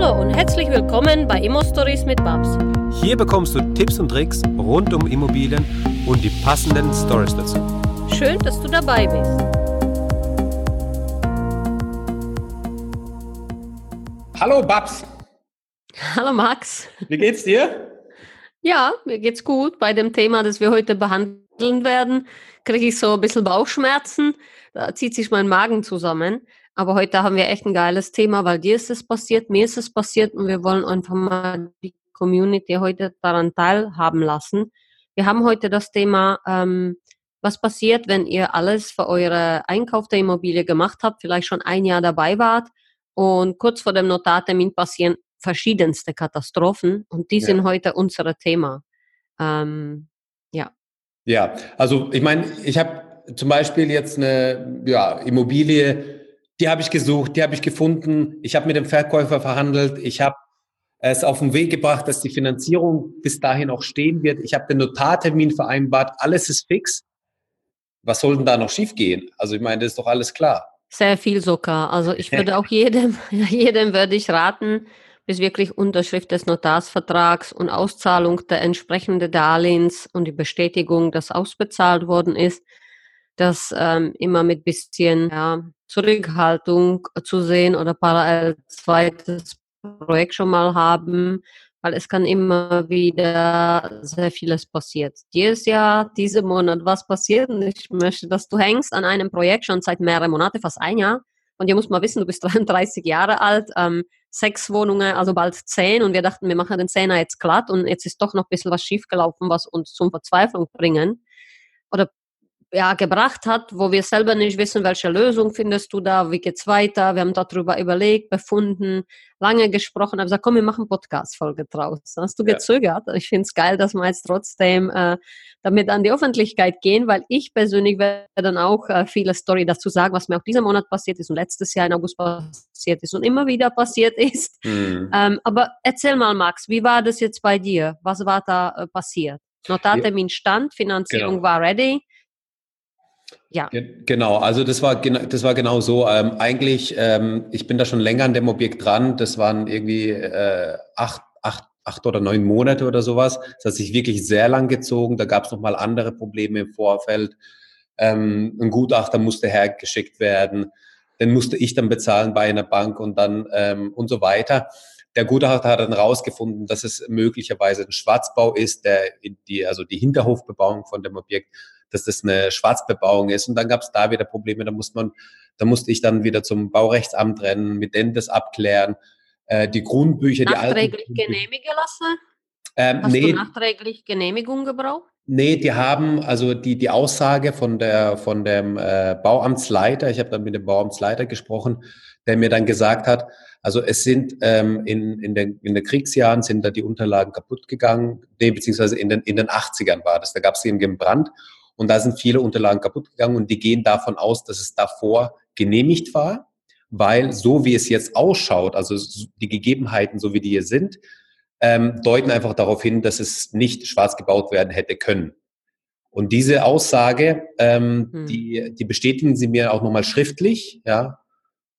Hallo und herzlich willkommen bei Immo Stories mit Babs. Hier bekommst du Tipps und Tricks rund um Immobilien und die passenden Stories dazu. Schön, dass du dabei bist. Hallo Babs, Hallo Max. wie geht's dir? Ja, mir geht's gut. Bei dem Thema, das wir heute behandeln werden, kriege ich so ein bisschen Bauchschmerzen. Da zieht sich mein Magen zusammen. Aber heute haben wir echt ein geiles Thema, weil dir ist es passiert, mir ist es passiert und wir wollen einfach mal die Community heute daran teilhaben lassen. Wir haben heute das Thema, ähm, was passiert, wenn ihr alles für eure Einkauf der Immobilie gemacht habt, vielleicht schon ein Jahr dabei wart und kurz vor dem Notartermin passieren verschiedenste Katastrophen und die Ja. sind heute unser Thema. Ähm, ja. Ja, also ich meine, ich habe zum Beispiel jetzt eine ja, Immobilie, die habe ich gesucht, die habe ich gefunden, ich habe mit dem Verkäufer verhandelt, ich habe es auf den Weg gebracht, dass die Finanzierung bis dahin auch stehen wird, ich habe den Notartermin vereinbart, alles ist fix. Was soll denn da noch schiefgehen? Also ich meine, das ist doch alles klar. Sehr viel sogar. Also ich würde auch jedem, jedem würde ich raten, bis wirklich Unterschrift des Notarsvertrags und Auszahlung der entsprechenden Darlehens und die Bestätigung, dass ausbezahlt worden ist, das ähm, immer mit bisschen ja, Zurückhaltung zu sehen oder parallel zweites Projekt schon mal haben, weil es kann immer wieder sehr vieles passiert. Dieses Jahr, diesen Monat, was passiert? Und ich möchte, dass du hängst an einem Projekt schon seit mehreren Monaten, fast ein Jahr. Und ihr müsst mal wissen, du bist 33 Jahre alt, ähm, sechs Wohnungen, also bald zehn. Und wir dachten, wir machen den Zehner jetzt glatt. Und jetzt ist doch noch ein bisschen was schiefgelaufen, was uns zum Verzweiflung bringen. Oder ja, gebracht hat, wo wir selber nicht wissen, welche Lösung findest du da, wie geht's weiter. Wir haben darüber überlegt, befunden, lange gesprochen, haben gesagt, komm, wir machen Podcast-Folge draus. Hast du Ja. gezögert? Ich finde es geil, dass wir jetzt trotzdem äh, damit an die Öffentlichkeit gehen, weil ich persönlich werde dann auch äh, viele Story dazu sagen, was mir auch diesen Monat passiert ist und letztes Jahr in August passiert ist und immer wieder passiert ist. Hm. Ähm, aber erzähl mal, Max, wie war das jetzt bei dir? Was war da äh, passiert? Notartermin stand, Finanzierung Genau. war ready. Ja. Ge- Genau, also das war, das war genau so. Ähm, eigentlich, ähm, ich bin da schon länger an dem Objekt dran. Das waren irgendwie äh, acht, acht, acht oder neun Monate oder sowas. Das hat sich wirklich sehr lang gezogen. Da gab es nochmal andere Probleme im Vorfeld. Ähm, ein Gutachter musste hergeschickt werden. Den musste ich dann bezahlen bei einer Bank und dann ähm, und so weiter. Der Gutachter hat dann rausgefunden, dass es möglicherweise ein Schwarzbau ist, der in die, also die Hinterhofbebauung von dem Objekt dass das eine Schwarzbebauung ist. Und dann gab es da wieder Probleme. Da musste man, da musste ich dann wieder zum Baurechtsamt rennen, mit denen das abklären. Äh, die Grundbücher, die alten. Nachträglich genehmigen lassen? Ähm, Hast nee, du nachträglich Genehmigung gebraucht? nee, die haben also die, die Aussage von der von dem äh, Bauamtsleiter, ich habe dann mit dem Bauamtsleiter gesprochen, der mir dann gesagt hat, also es sind ähm, in, in, den, in den Kriegsjahren sind da die Unterlagen kaputt gegangen, nee, beziehungsweise in den, in den 80ern war das, da gab es irgendwie einen Brand und da sind viele Unterlagen kaputt gegangen und die gehen davon aus, dass es davor genehmigt war, weil so wie es jetzt ausschaut, also die Gegebenheiten, so wie die hier sind, ähm, deuten einfach darauf hin, dass es nicht schwarz gebaut werden hätte können. Und diese Aussage, ähm, Hm. die, die bestätigen sie mir auch nochmal schriftlich, ja.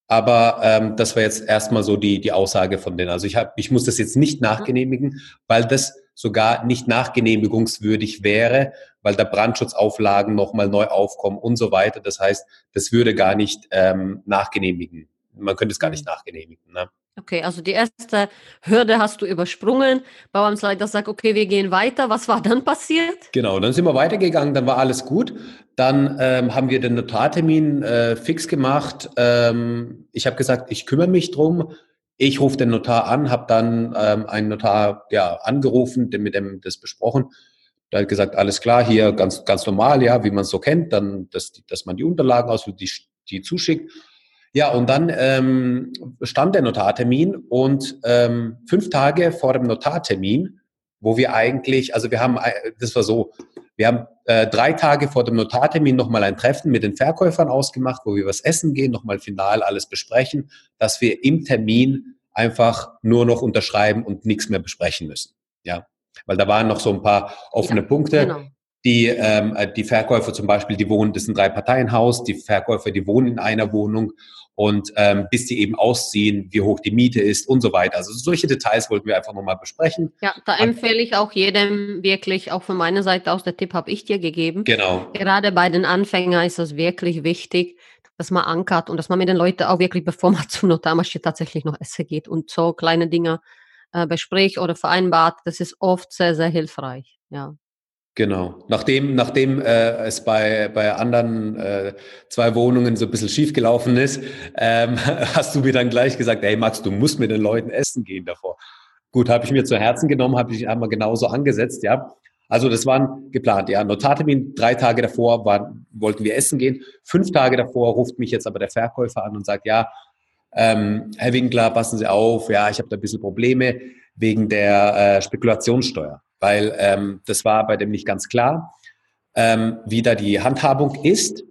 Aber ähm, das war jetzt erstmal so die, die Aussage von denen. Also ich, hab, ich muss das jetzt nicht nachgenehmigen, weil das sogar nicht nachgenehmigungswürdig wäre, weil da Brandschutzauflagen nochmal neu aufkommen und so weiter. Das heißt, das würde gar nicht ähm, nachgenehmigen. Man könnte es gar nicht nachgenehmigen. Ne? Okay, also die erste Hürde hast du übersprungen. Bauamtsleiter sagt, okay, wir gehen weiter. Was war dann passiert? Genau, dann sind wir weitergegangen, dann war alles gut. Dann ähm, haben wir den Notartermin äh, fix gemacht. Ähm, ich habe gesagt, ich kümmere mich drum. Ich rufe den Notar an, habe dann ähm, einen Notar ja, angerufen, mit dem das besprochen. Der hat gesagt, alles klar, hier ganz, ganz normal, ja, wie man es so kennt, dann, dass, dass man die Unterlagen ausfüllt, die, die zuschickt. Ja, und dann ähm, stand der Notartermin und ähm, fünf Tage vor dem Notartermin, wo wir eigentlich, also wir haben, äh, das war so, wir haben äh, drei Tage vor dem Notartermin nochmal ein Treffen mit den Verkäufern ausgemacht, wo wir was essen gehen, nochmal final alles besprechen, dass wir im Termin einfach nur noch unterschreiben und nichts mehr besprechen müssen. Ja, weil da waren noch so ein paar offene Ja, Punkte. Genau. Die, ähm, die Verkäufer zum Beispiel, die wohnen, das ist ein Drei-Parteien-Haus, die Verkäufer, die wohnen in einer Wohnung und ähm, bis die eben ausziehen, wie hoch die Miete ist und so weiter. Also solche Details wollten wir einfach nochmal besprechen. Ja, da empfehle ich auch jedem wirklich, auch von meiner Seite aus, der Tipp habe ich dir gegeben. Genau. Gerade bei den Anfängern ist das wirklich wichtig, dass man ankert und dass man mit den Leuten auch wirklich, bevor man zum Notar marschiert, tatsächlich noch essen geht und so kleine Dinge äh, bespricht oder vereinbart. Das ist oft sehr, sehr hilfreich. Ja. Genau. Nachdem, nachdem äh, es bei, bei anderen äh, zwei Wohnungen so ein bisschen schief gelaufen ist, ähm, hast du mir dann gleich gesagt, hey Max, du musst mit den Leuten essen gehen davor. Gut, habe ich mir zu Herzen genommen, habe ich einmal genauso angesetzt, ja. Also das waren geplant, ja. Notartermin, drei Tage davor waren, wollten wir essen gehen. Fünf Tage davor ruft mich jetzt aber der Verkäufer an und sagt, ja, ähm, Herr Winkler, passen Sie auf, ja, ich habe da ein bisschen Probleme wegen der äh, Spekulationssteuer weil ähm, das war bei dem nicht ganz klar, ähm, wie da die Handhabung ist,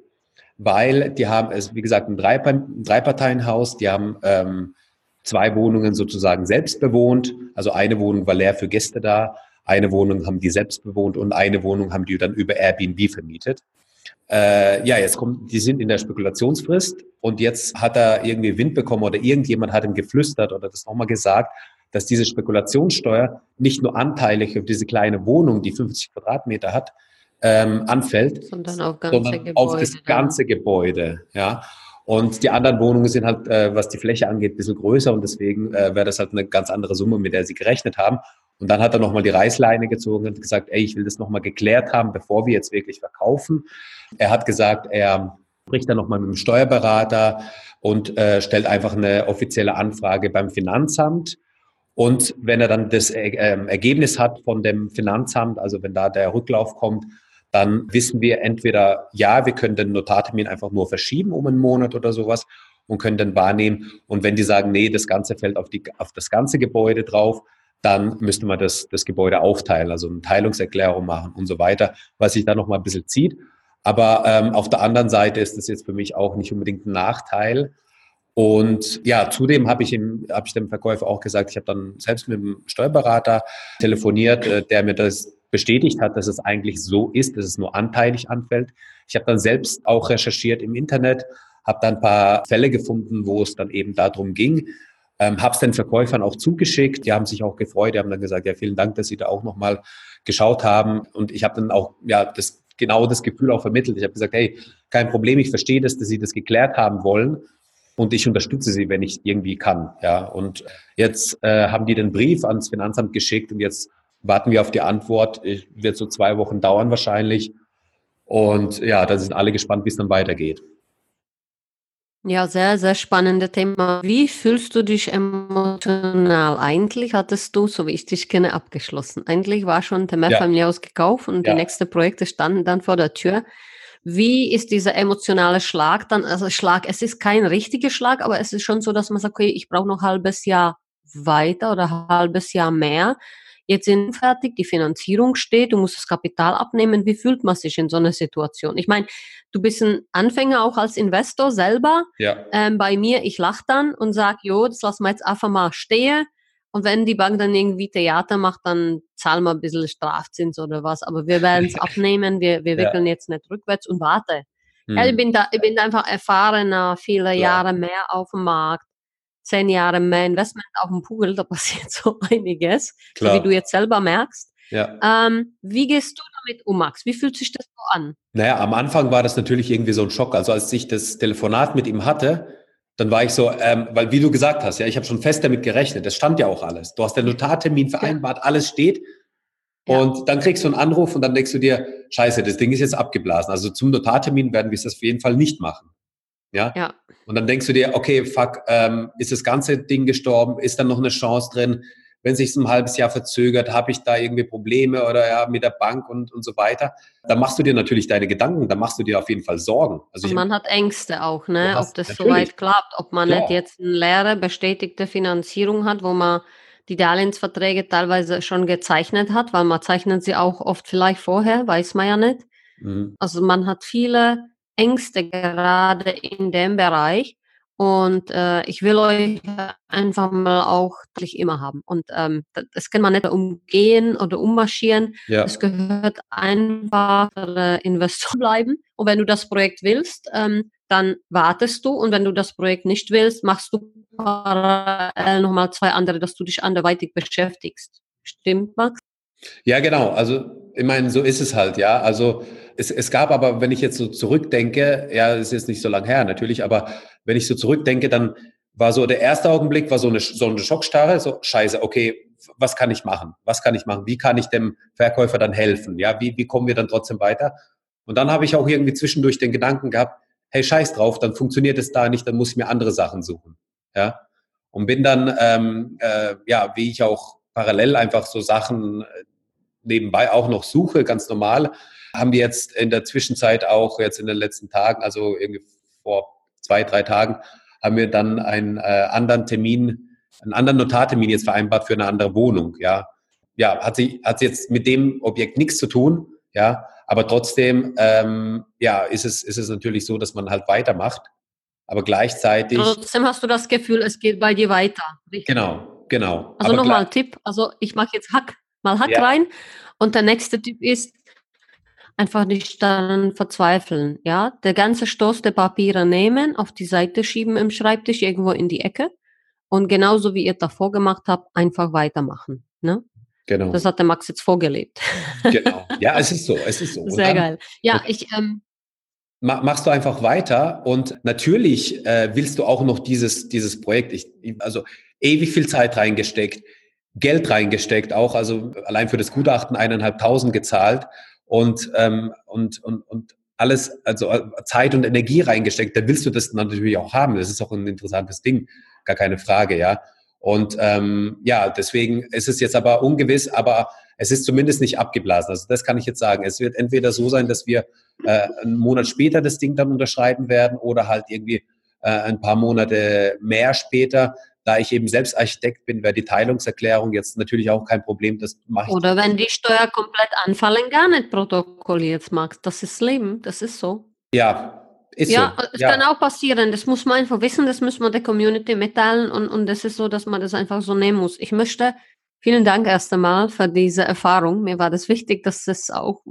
weil die haben, es wie gesagt, ein, Dreipa ein Dreiparteienhaus, die haben ähm, zwei Wohnungen sozusagen selbst bewohnt, also eine Wohnung war leer für Gäste da, eine Wohnung haben die selbst bewohnt und eine Wohnung haben die dann über Airbnb vermietet. Äh, ja, jetzt kommt, die sind in der Spekulationsfrist und jetzt hat er irgendwie Wind bekommen oder irgendjemand hat ihm geflüstert oder das nochmal gesagt, dass diese Spekulationssteuer nicht nur anteilig auf diese kleine Wohnung, die 50 Quadratmeter hat, ähm, anfällt, sondern, auf, sondern auf, das ganze Gebäude. Ja. Und die anderen Wohnungen sind halt, äh, was die Fläche angeht, ein bisschen größer und deswegen äh, wäre das halt eine ganz andere Summe, mit der sie gerechnet haben. Und dann hat er nochmal die Reißleine gezogen und gesagt, ey, ich will das nochmal geklärt haben, bevor wir jetzt wirklich verkaufen. Er hat gesagt, er spricht dann nochmal mit dem Steuerberater und äh, stellt einfach eine offizielle Anfrage beim Finanzamt und wenn er dann das äh, ähm, Ergebnis hat von dem Finanzamt, also wenn da der Rücklauf kommt, dann wissen wir entweder, ja, wir können den Notartermin einfach nur verschieben um einen Monat oder sowas und können dann wahrnehmen. Und wenn die sagen, nee, das Ganze fällt auf, die, auf das ganze Gebäude drauf, dann müsste man das, das Gebäude aufteilen, also eine Teilungserklärung machen und so weiter, was sich da nochmal ein bisschen zieht. Aber ähm, auf der anderen Seite ist das jetzt für mich auch nicht unbedingt ein Nachteil, und ja, zudem habe ich, hab ich dem Verkäufer auch gesagt, ich habe dann selbst mit dem Steuerberater telefoniert, äh, der mir das bestätigt hat, dass es eigentlich so ist, dass es nur anteilig anfällt. Ich habe dann selbst auch recherchiert im Internet, habe dann ein paar Fälle gefunden, wo es dann eben darum ging. Ähm, habe es den Verkäufern auch zugeschickt. Die haben sich auch gefreut. Die haben dann gesagt, ja, vielen Dank, dass Sie da auch nochmal geschaut haben. Und ich habe dann auch ja das genau das Gefühl auch vermittelt. Ich habe gesagt, hey, kein Problem, ich verstehe das, dass Sie das geklärt haben wollen und ich unterstütze sie, wenn ich irgendwie kann. Ja, und jetzt äh, haben die den Brief ans Finanzamt geschickt und jetzt warten wir auf die Antwort. Ich, wird so zwei Wochen dauern wahrscheinlich. Und ja, da sind alle gespannt, wie es dann weitergeht. Ja, sehr, sehr spannendes Thema. Wie fühlst du dich emotional? Eigentlich hattest du, so wie ich dich kenne, abgeschlossen. Eigentlich war schon der Mehrfamilienhaus ja. gekauft und ja. die nächsten Projekte standen dann vor der Tür. Wie ist dieser emotionale Schlag dann? Also Schlag, es ist kein richtiger Schlag, aber es ist schon so, dass man sagt, okay, ich brauche noch ein halbes Jahr weiter oder ein halbes Jahr mehr. Jetzt sind fertig, die Finanzierung steht, du musst das Kapital abnehmen. Wie fühlt man sich in so einer Situation? Ich meine, du bist ein Anfänger auch als Investor selber. Ja. Ähm, bei mir, ich lache dann und sage, jo, das lassen wir jetzt einfach mal stehen. Und wenn die Bank dann irgendwie Theater macht, dann zahlen wir ein bisschen Strafzins oder was. Aber wir werden es abnehmen, wir, wir wickeln ja. jetzt nicht rückwärts und warte. Hm. Ja, ich, bin da, ich bin einfach erfahrener, viele Klar. Jahre mehr auf dem Markt, zehn Jahre mehr Investment auf dem Pool, da passiert so einiges, so wie du jetzt selber merkst. Ja. Ähm, wie gehst du damit um, Max? Wie fühlt sich das so an? Naja, am Anfang war das natürlich irgendwie so ein Schock. Also als ich das Telefonat mit ihm hatte, dann war ich so, ähm, weil wie du gesagt hast, ja, ich habe schon fest damit gerechnet, das stand ja auch alles. Du hast den Notartermin vereinbart, alles steht. Ja. Und dann kriegst du einen Anruf und dann denkst du dir, scheiße, das Ding ist jetzt abgeblasen. Also zum Notartermin werden wir es auf jeden Fall nicht machen. Ja. ja. Und dann denkst du dir, okay, fuck, ähm, ist das ganze Ding gestorben? Ist dann noch eine Chance drin? Wenn sich ein halbes Jahr verzögert, habe ich da irgendwie Probleme oder ja mit der Bank und, und so weiter. Da machst du dir natürlich deine Gedanken, da machst du dir auf jeden Fall Sorgen. Also man hat Ängste auch, ne? Hast, ob das soweit klappt, ob man klar. nicht jetzt eine leere, bestätigte Finanzierung hat, wo man die Darlehensverträge teilweise schon gezeichnet hat, weil man zeichnet sie auch oft vielleicht vorher, weiß man ja nicht. Mhm. Also man hat viele Ängste gerade in dem Bereich. Und äh, ich will euch einfach mal auch immer haben. Und ähm, das kann man nicht umgehen oder ummarschieren. Ja. Es gehört einfach äh, Investor bleiben. Und wenn du das Projekt willst, ähm, dann wartest du und wenn du das Projekt nicht willst, machst du parallel nochmal zwei andere, dass du dich anderweitig beschäftigst. Stimmt, Max? Ja, genau. Also ich meine, so ist es halt, ja. Also es, es gab aber, wenn ich jetzt so zurückdenke, ja, das ist jetzt nicht so lang her natürlich, aber wenn ich so zurückdenke, dann war so der erste Augenblick war so eine, so eine Schockstarre, so scheiße, okay, was kann ich machen? Was kann ich machen? Wie kann ich dem Verkäufer dann helfen? Ja, wie, wie kommen wir dann trotzdem weiter? Und dann habe ich auch irgendwie zwischendurch den Gedanken gehabt, hey, scheiß drauf, dann funktioniert es da nicht, dann muss ich mir andere Sachen suchen. Ja. Und bin dann, ähm, äh, ja, wie ich auch parallel einfach so Sachen äh, nebenbei auch noch suche, ganz normal, haben wir jetzt in der Zwischenzeit auch jetzt in den letzten Tagen, also irgendwie vor zwei, drei Tagen, haben wir dann einen äh, anderen Termin, einen anderen Notartermin jetzt vereinbart für eine andere Wohnung. Ja, ja, hat sie hat sie jetzt mit dem Objekt nichts zu tun. Ja, aber trotzdem, ähm, ja, ist es ist es natürlich so, dass man halt weitermacht. Aber gleichzeitig. Trotzdem hast du das Gefühl, es geht bei dir weiter. Richtig? Genau, genau. Also nochmal ein Tipp. Also ich mache jetzt Hack, mal Hack ja. rein. Und der nächste Tipp ist, einfach nicht dann verzweifeln. Ja, der ganze Stoß der Papiere nehmen, auf die Seite schieben im Schreibtisch, irgendwo in die Ecke. Und genauso wie ihr davor gemacht habt, einfach weitermachen. Ne? Genau. Das hat der Max jetzt vorgelebt. Genau. Ja, es ist so. Es ist so. Sehr dann, geil. Ja, ich. Ähm, machst du einfach weiter und natürlich äh, willst du auch noch dieses, dieses Projekt, ich, also ewig viel Zeit reingesteckt, Geld reingesteckt, auch also allein für das Gutachten eineinhalbtausend gezahlt und, ähm, und, und, und alles, also äh, Zeit und Energie reingesteckt, dann willst du das natürlich auch haben. Das ist auch ein interessantes Ding, gar keine Frage, ja. Und ähm, ja, deswegen ist es jetzt aber ungewiss, aber es ist zumindest nicht abgeblasen. Also das kann ich jetzt sagen. Es wird entweder so sein, dass wir äh, einen Monat später das Ding dann unterschreiben werden oder halt irgendwie äh, ein paar Monate mehr später da ich eben selbst Architekt bin, wäre die Teilungserklärung jetzt natürlich auch kein Problem. Das mache ich. Oder wenn die Steuer komplett anfallen, gar nicht protokolliert, Max. Das ist Leben, das ist so. Ja, ist ja, so. es ja. kann auch passieren. Das muss man einfach wissen, das müssen wir der Community mitteilen und, und das ist so, dass man das einfach so nehmen muss. Ich möchte Vielen Dank erst einmal für diese Erfahrung. Mir war das wichtig, dass das auch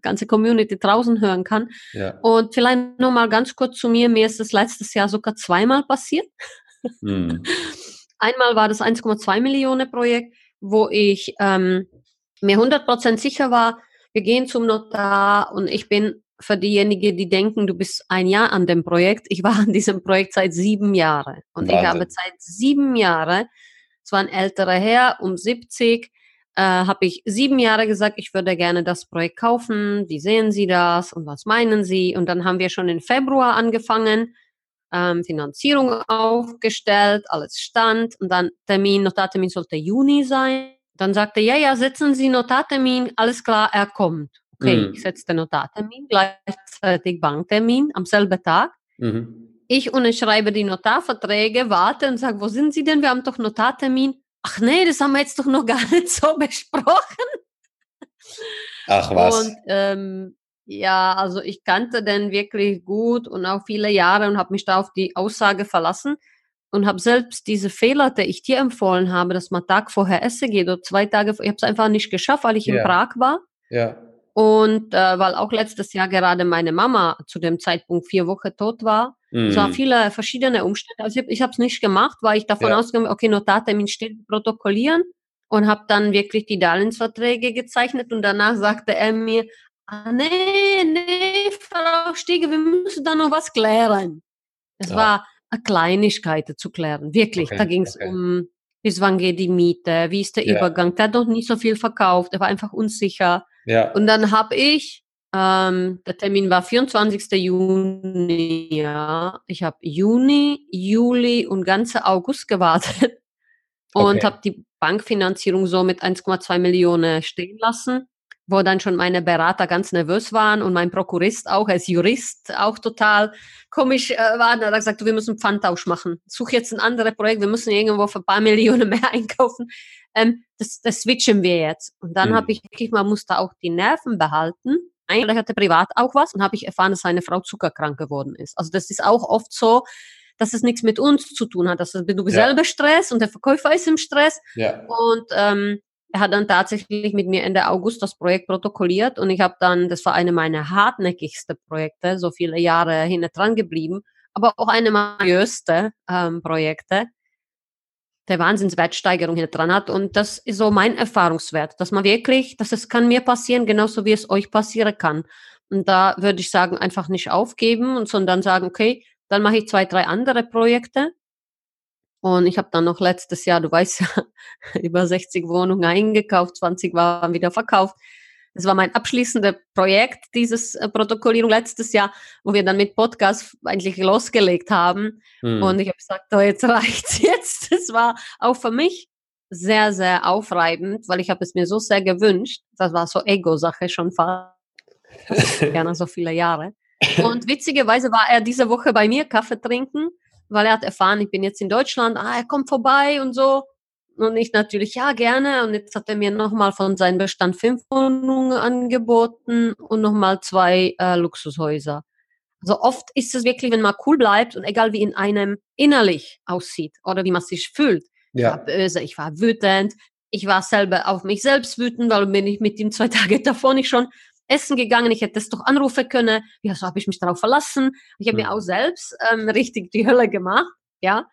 ganze Community draußen hören kann. Ja. Und vielleicht noch mal ganz kurz zu mir. Mir ist das letztes Jahr sogar zweimal passiert. Mhm. Einmal war das 1,2 Millionen Projekt, wo ich ähm, mir 100% sicher war, wir gehen zum Notar und ich bin für diejenigen, die denken, du bist ein Jahr an dem Projekt. Ich war an diesem Projekt seit sieben Jahren. Und Wahnsinn. ich habe seit sieben Jahren, es war ein älterer Herr, um 70, äh, habe ich sieben Jahre gesagt, ich würde gerne das Projekt kaufen. Wie sehen Sie das und was meinen Sie? Und dann haben wir schon im Februar angefangen ähm, Finanzierung aufgestellt, alles stand und dann Termin, Notartermin sollte Juni sein. Dann sagte, ja, ja, setzen Sie Notartermin, alles klar, er kommt. Okay, mhm. ich setze den Notartermin, gleichzeitig Banktermin am selben Tag. Mhm. Ich unterschreibe die Notarverträge, warte und sage, wo sind Sie denn? Wir haben doch Notartermin. Ach nee, das haben wir jetzt doch noch gar nicht so besprochen. Ach was. Und ähm, ja, also ich kannte den wirklich gut und auch viele Jahre und habe mich da auf die Aussage verlassen und habe selbst diese Fehler, die ich dir empfohlen habe, dass man Tag vorher essen geht oder zwei Tage, ich habe es einfach nicht geschafft, weil ich ja. in Prag war. Ja. Und äh, weil auch letztes Jahr gerade meine Mama zu dem Zeitpunkt vier Wochen tot war. Mhm. Es waren viele verschiedene Umstände. Also ich habe es nicht gemacht, weil ich davon ja. ausgegangen okay, Notartermin steht, protokollieren und habe dann wirklich die Darlehensverträge gezeichnet und danach sagte er mir, ah, nee, nee, Frau Stiege, wir müssen da noch was klären. Es ja. war eine Kleinigkeit zu klären, wirklich. Okay, da ging es okay. um, bis wann geht die Miete, wie ist der ja. Übergang. Der hat noch nicht so viel verkauft, er war einfach unsicher. Ja. Und dann habe ich, ähm, der Termin war 24. Juni, ja. Ich habe Juni, Juli und ganze August gewartet und okay. habe die Bankfinanzierung so mit 1,2 Millionen stehen lassen wo dann schon meine Berater ganz nervös waren und mein Prokurist auch als Jurist auch total komisch äh, war. Da hat er gesagt, du, wir müssen Pfandtausch machen. Such jetzt ein anderes Projekt, wir müssen irgendwo für ein paar Millionen mehr einkaufen. Ähm, das, das switchen wir jetzt. Und dann mhm. habe ich wirklich, man musste auch die Nerven behalten. Eigentlich hatte privat auch was und habe ich erfahren, dass seine Frau zuckerkrank geworden ist. Also das ist auch oft so, dass es nichts mit uns zu tun hat. Dass du ja. selber Stress und der Verkäufer ist im Stress. Ja. Und ähm, er hat dann tatsächlich mit mir Ende August das Projekt protokolliert und ich habe dann, das war eine meiner hartnäckigsten Projekte, so viele Jahre hinten dran geblieben, aber auch eine meiner größten ähm, Projekte, der Wahnsinnswertsteigerung hinten dran hat. Und das ist so mein Erfahrungswert, dass man wirklich, dass es kann mir passieren, genauso wie es euch passieren kann. Und da würde ich sagen, einfach nicht aufgeben sondern sagen, okay, dann mache ich zwei, drei andere Projekte und ich habe dann noch letztes Jahr, du weißt ja, über 60 Wohnungen eingekauft, 20 waren wieder verkauft. Das war mein abschließendes Projekt, dieses äh, Protokollierung letztes Jahr, wo wir dann mit Podcast eigentlich losgelegt haben. Hm. Und ich habe gesagt, oh, jetzt reicht's jetzt. Das war auch für mich sehr, sehr aufreibend, weil ich habe es mir so sehr gewünscht. Das war so Ego-Sache schon fast. Gerne so viele Jahre. Und witzigerweise war er diese Woche bei mir Kaffee trinken weil er hat erfahren, ich bin jetzt in Deutschland, ah, er kommt vorbei und so. Und ich natürlich, ja, gerne. Und jetzt hat er mir nochmal von seinem Bestand fünf Wohnungen angeboten und nochmal zwei äh, Luxushäuser. Also oft ist es wirklich, wenn man cool bleibt und egal wie in einem innerlich aussieht oder wie man sich fühlt. Ja. Ich war böse, ich war wütend, ich war selber auf mich selbst wütend, weil bin ich mit ihm zwei Tage davor nicht schon essen gegangen, ich hätte es doch anrufen können. Ja, so habe ich mich darauf verlassen. Ich habe mhm. mir auch selbst ähm, richtig die Hölle gemacht, ja.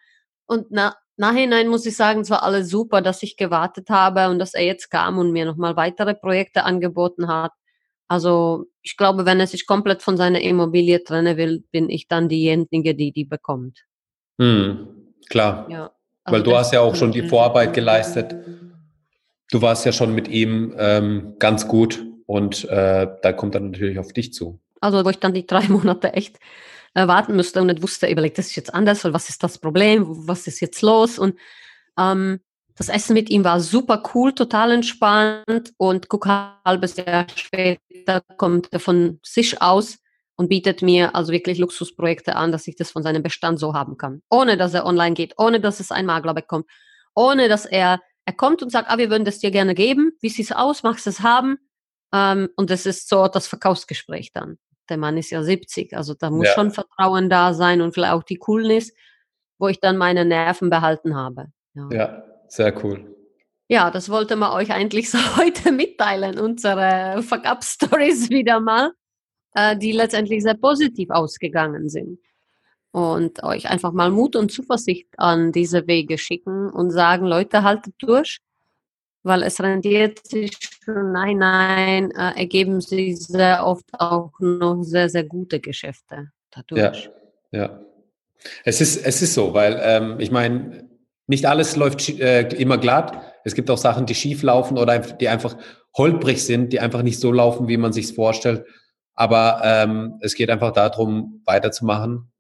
Und na, nachhinein muss ich sagen, es war alles super, dass ich gewartet habe und dass er jetzt kam und mir nochmal weitere Projekte angeboten hat. Also ich glaube, wenn er sich komplett von seiner Immobilie trennen will, bin ich dann diejenige, die die bekommt. Hm, klar. Ja, also Weil du hast ja auch schon die Vorarbeit geleistet. Du warst ja schon mit ihm ähm, ganz gut und äh, da kommt dann natürlich auf dich zu. Also, wo ich dann die drei Monate echt äh, warten müsste und nicht wusste, überlegt, das ist jetzt anders, was ist das Problem, was ist jetzt los? Und ähm, das Essen mit ihm war super cool, total entspannt und guck halbes Jahr später kommt er von sich aus und bietet mir also wirklich Luxusprojekte an, dass ich das von seinem Bestand so haben kann. Ohne dass er online geht, ohne dass es ein Makler bekommt, ohne dass er, er kommt und sagt, ah, wir würden das dir gerne geben, wie sieht es aus, magst du es haben? Ähm, und das ist so das Verkaufsgespräch dann. Der Mann ist ja 70, also da muss ja. schon Vertrauen da sein und vielleicht auch die Coolness, wo ich dann meine Nerven behalten habe. Ja, ja sehr cool. Ja, das wollte man euch eigentlich so heute mitteilen, unsere Fuck-Up-Stories wieder mal, äh, die letztendlich sehr positiv ausgegangen sind. Und euch einfach mal Mut und Zuversicht an diese Wege schicken und sagen, Leute, haltet durch weil es rendiert sich schon, nein, nein, äh, ergeben sich sehr oft auch noch sehr, sehr gute Geschäfte dadurch. Ja, ja. Es ist, es ist so, weil ähm, ich meine, nicht alles läuft äh, immer glatt. Es gibt auch Sachen, die schief laufen oder die einfach holprig sind, die einfach nicht so laufen, wie man sich vorstellt. Aber ähm, es geht einfach darum, weiterzumachen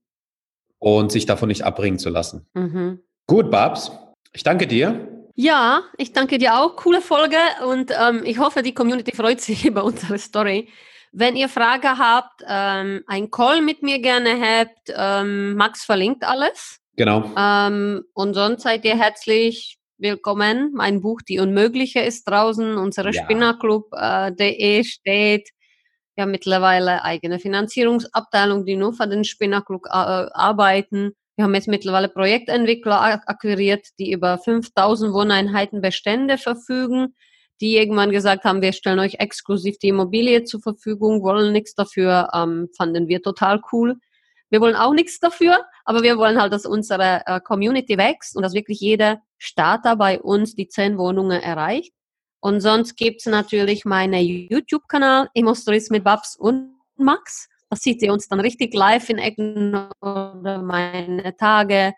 und sich davon nicht abbringen zu lassen. Mhm. Gut, Babs, ich danke dir. Ja, ich danke dir auch. Coole Folge und ähm, ich hoffe, die Community freut sich über unsere Story. Wenn ihr Fragen habt, ähm, ein Call mit mir gerne habt, ähm, Max verlinkt alles. Genau. Ähm, und sonst seid ihr herzlich willkommen. Mein Buch Die Unmögliche ist draußen. Unsere ja. Spinnerclub.de äh, steht. Wir haben mittlerweile eigene Finanzierungsabteilung, die nur für den Spinnerclub äh, arbeiten. Wir haben jetzt mittlerweile Projektentwickler akquiriert, die über 5000 Wohneinheiten Bestände verfügen, die irgendwann gesagt haben, wir stellen euch exklusiv die Immobilie zur Verfügung, wollen nichts dafür, ähm, fanden wir total cool. Wir wollen auch nichts dafür, aber wir wollen halt, dass unsere äh, Community wächst und dass wirklich jeder Starter bei uns die 10 Wohnungen erreicht. Und sonst gibt's natürlich meinen YouTube-Kanal, Immostories mit Babs und Max. Da sieht ihr uns dann richtig live in Ecken oder meine Tage,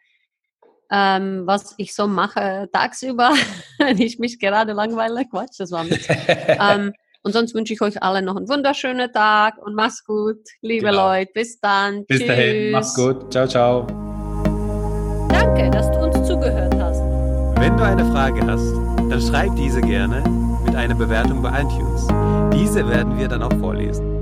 ähm, was ich so mache tagsüber, wenn ich mich gerade langweile. Quatsch, das war mit. ähm, und sonst wünsche ich euch alle noch einen wunderschönen Tag und macht's gut, liebe genau. Leute. Bis dann. Bis Tschüss. dahin, macht's gut. Ciao, ciao. Danke, dass du uns zugehört hast. Wenn du eine Frage hast, dann schreib diese gerne mit einer Bewertung bei iTunes. Diese werden wir dann auch vorlesen.